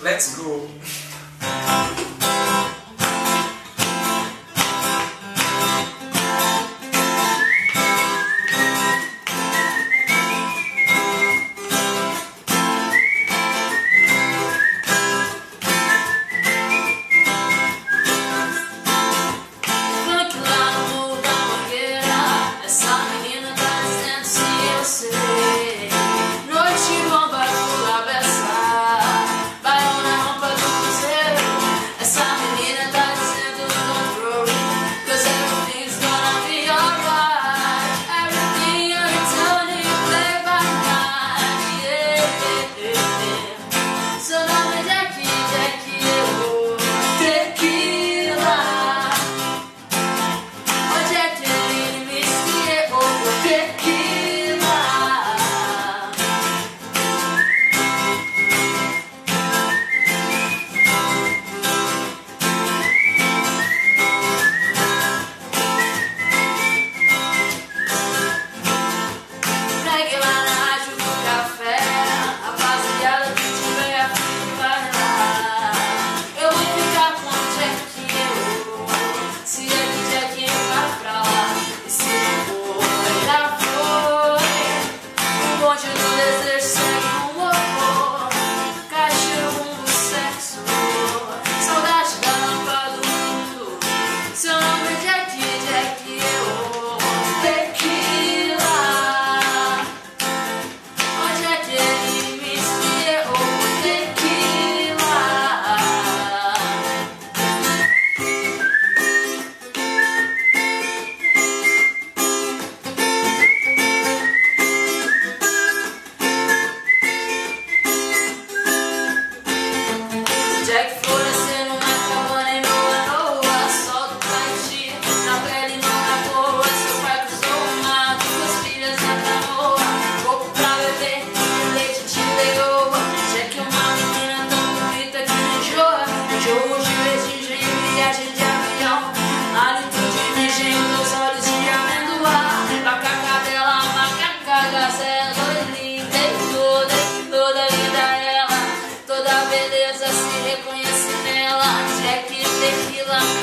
Let's go! Beleza